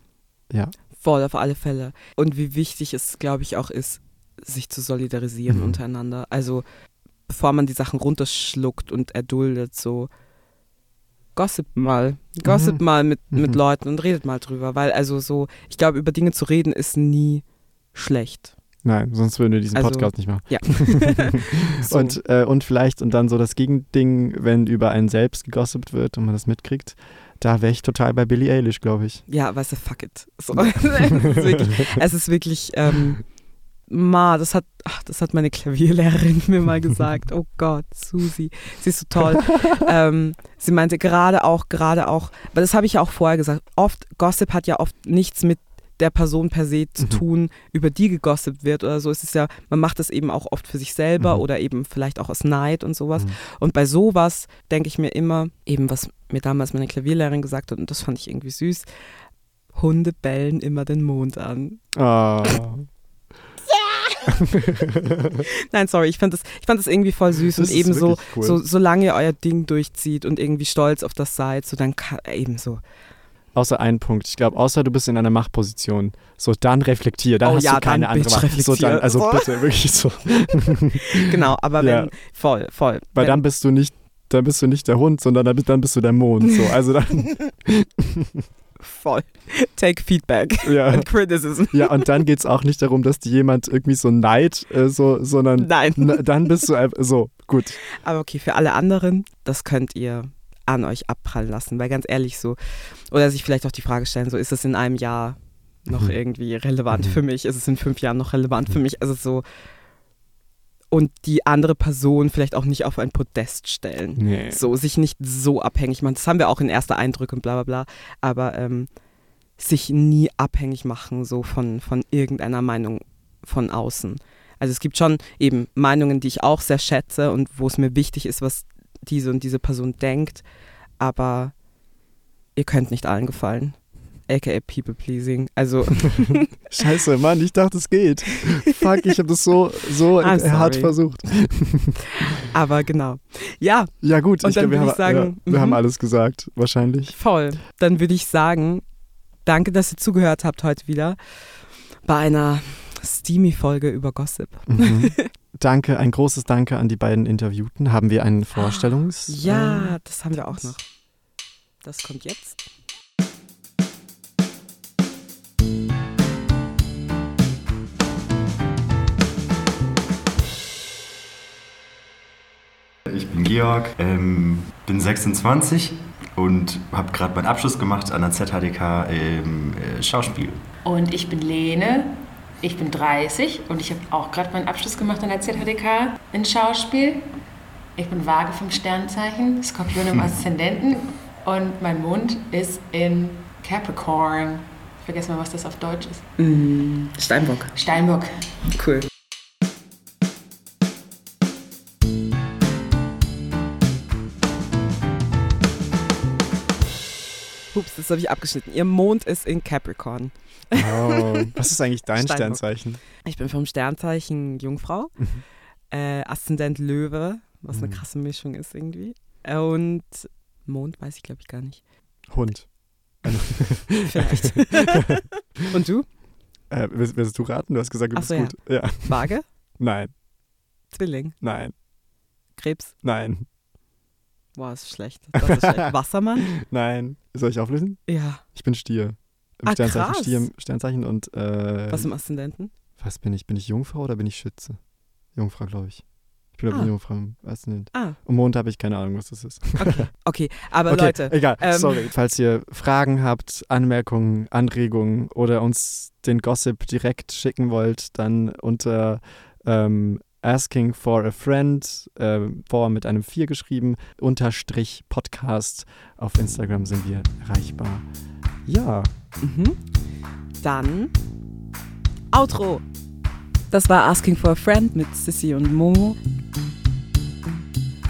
ja. Voll, auf alle Fälle. Und wie wichtig es, glaube ich, auch ist, sich zu solidarisieren mhm. untereinander. Also, bevor man die Sachen runterschluckt und erduldet, so gossip mal. Gossip mhm. mal mit, mit mhm. Leuten und redet mal drüber. Weil, also, so, ich glaube, über Dinge zu reden ist nie schlecht. Nein, sonst würden wir diesen also, Podcast nicht machen. Ja. so. und, äh, und vielleicht, und dann so das Gegending, wenn über einen selbst gegossipt wird und man das mitkriegt, da wäre ich total bei Billie Eilish, glaube ich. Ja, weißt du, fuck it. So. es ist wirklich, es ist wirklich ähm, Ma, das hat, ach, das hat meine Klavierlehrerin mir mal gesagt. Oh Gott, Susi, sie ist so toll. ähm, sie meinte gerade auch, gerade auch, weil das habe ich ja auch vorher gesagt, oft, Gossip hat ja oft nichts mit der Person per se zu mhm. tun, über die gegossipt wird oder so. Es ist ja, man macht das eben auch oft für sich selber mhm. oder eben vielleicht auch aus Neid und sowas. Mhm. Und bei sowas denke ich mir immer, eben was mir damals meine Klavierlehrerin gesagt hat, und das fand ich irgendwie süß, Hunde bellen immer den Mond an. Oh. Nein, sorry, ich fand das, ich fand das irgendwie voll süß das und eben so, cool. so, solange ihr euer Ding durchzieht und irgendwie stolz auf das seid, so dann kann, eben so, Außer ein Punkt. Ich glaube, außer du bist in einer Machtposition. So, dann reflektier. Dann oh, hast ja, du keine andere Macht. So, dann, also so. bitte, wirklich so. genau, aber wenn, voll, voll. Weil wenn, dann bist du nicht, dann bist du nicht der Hund, sondern dann, dann bist du der Mond. So, also dann. voll. Take Feedback ja. and Criticism. Ja, und dann geht es auch nicht darum, dass dir jemand irgendwie so neid, äh, so, sondern Nein. dann bist du einfach so, gut. Aber okay, für alle anderen, das könnt ihr an euch abprallen lassen. Weil ganz ehrlich so, oder sich vielleicht auch die Frage stellen, so ist es in einem Jahr noch mhm. irgendwie relevant mhm. für mich? Ist es in fünf Jahren noch relevant mhm. für mich? Also so, und die andere Person vielleicht auch nicht auf ein Podest stellen. Nee. So, sich nicht so abhängig machen. Das haben wir auch in erster Eindrücke und bla bla bla. Aber ähm, sich nie abhängig machen, so von, von irgendeiner Meinung von außen. Also es gibt schon eben Meinungen, die ich auch sehr schätze und wo es mir wichtig ist, was diese und diese Person denkt. Aber ihr könnt nicht allen gefallen. AKA People Pleasing. Also, Scheiße, Mann, ich dachte, es geht. Fuck, ich habe das so, so hart versucht. aber genau. Ja, Ja, gut, Und ich glaube, wir, haben, sagen, ja, wir mhm. haben alles gesagt, wahrscheinlich. voll. Dann würde ich sagen, danke, dass ihr zugehört habt heute wieder bei einer Steamy-Folge über Gossip. Mhm. Danke, ein großes Danke an die beiden Interviewten. Haben wir einen Vorstellungs... Ah, Ja, das haben wir auch noch. Das kommt jetzt. Ich bin Georg, ähm, bin 26 und habe gerade meinen Abschluss gemacht an der ZHDK im äh, Schauspiel. Und ich bin Lene, ich bin 30 und ich habe auch gerade meinen Abschluss gemacht an der ZHDK in Schauspiel. Ich bin Waage vom Sternzeichen, Skorpion im Aszendenten und mein Mond ist in Capricorn. Ich vergesse mal, was das auf Deutsch ist. Mm, Steinbock. Steinbock. Cool. Das habe ich abgeschnitten. Ihr Mond ist in Capricorn. Oh, was ist eigentlich dein Steinbock. Sternzeichen? Ich bin vom Sternzeichen Jungfrau, Mhm. äh, Aszendent Löwe, was eine Mhm. krasse Mischung ist irgendwie. Äh, Und Mond weiß ich glaube ich gar nicht. Hund. Vielleicht. Und du? Äh, willst, willst du raten? Du hast gesagt, du Ach bist so, ja. gut. Ja. Waage? Nein, Zwilling? nein, Krebs? nein, Boah, ist schlecht. Das ist schlecht. Wassermann? nein. Soll ich auflösen? Ja. Ich bin Stier. Im Ah, Sternzeichen krass. Stier, im Sternzeichen und äh, Was im Aszendenten? was bin ich? Bin ich Jungfrau oder bin ich Schütze? Jungfrau, glaube ich. Ich bin, glaube Ah. ich, Jungfrau im Aszendent. Ah, Und Mond habe ich keine Ahnung, was das ist. okay. Okay, aber okay, Leute, egal. ähm, Sorry. Falls ihr Fragen habt, Anmerkungen, Anregungen oder uns den Gossip direkt schicken wollt, dann unter ähm, asking for a friend, äh, vor mit einem 4 geschrieben, unterstrich Podcast. Auf Instagram sind wir erreichbar. Ja, Mhm. Dann Outro. Das war Asking for a Friend mit Sissy und Momo.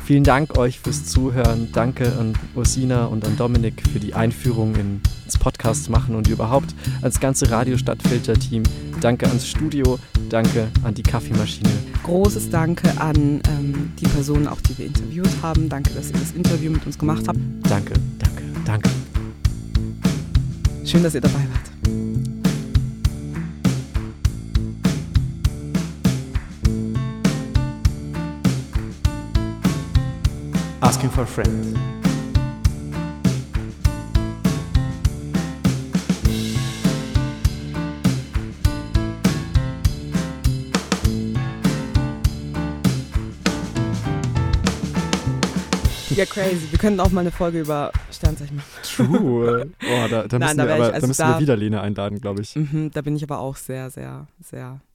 Vielen Dank euch fürs Zuhören. Danke an Ursina und an Dominik für die Einführung in- ins Podcast machen und überhaupt ans ganze Radio Stadtfilter-Team. Danke ans Studio. Danke an die Kaffeemaschine. Großes Danke an ähm, die Personen, auch die wir interviewt haben. Danke, dass ihr das Interview mit uns gemacht habt. Danke, danke, danke. Schön, dass ihr dabei wart. Asking for a friend. Ja, crazy. Wir könnten auch mal eine Folge über Sternzeichen machen. True. Boah, da, da Nein, müssen, da wir, ich- aber, da also müssen da- wir wieder Lena einladen, glaube ich. Mhm, da bin ich aber auch sehr, sehr, sehr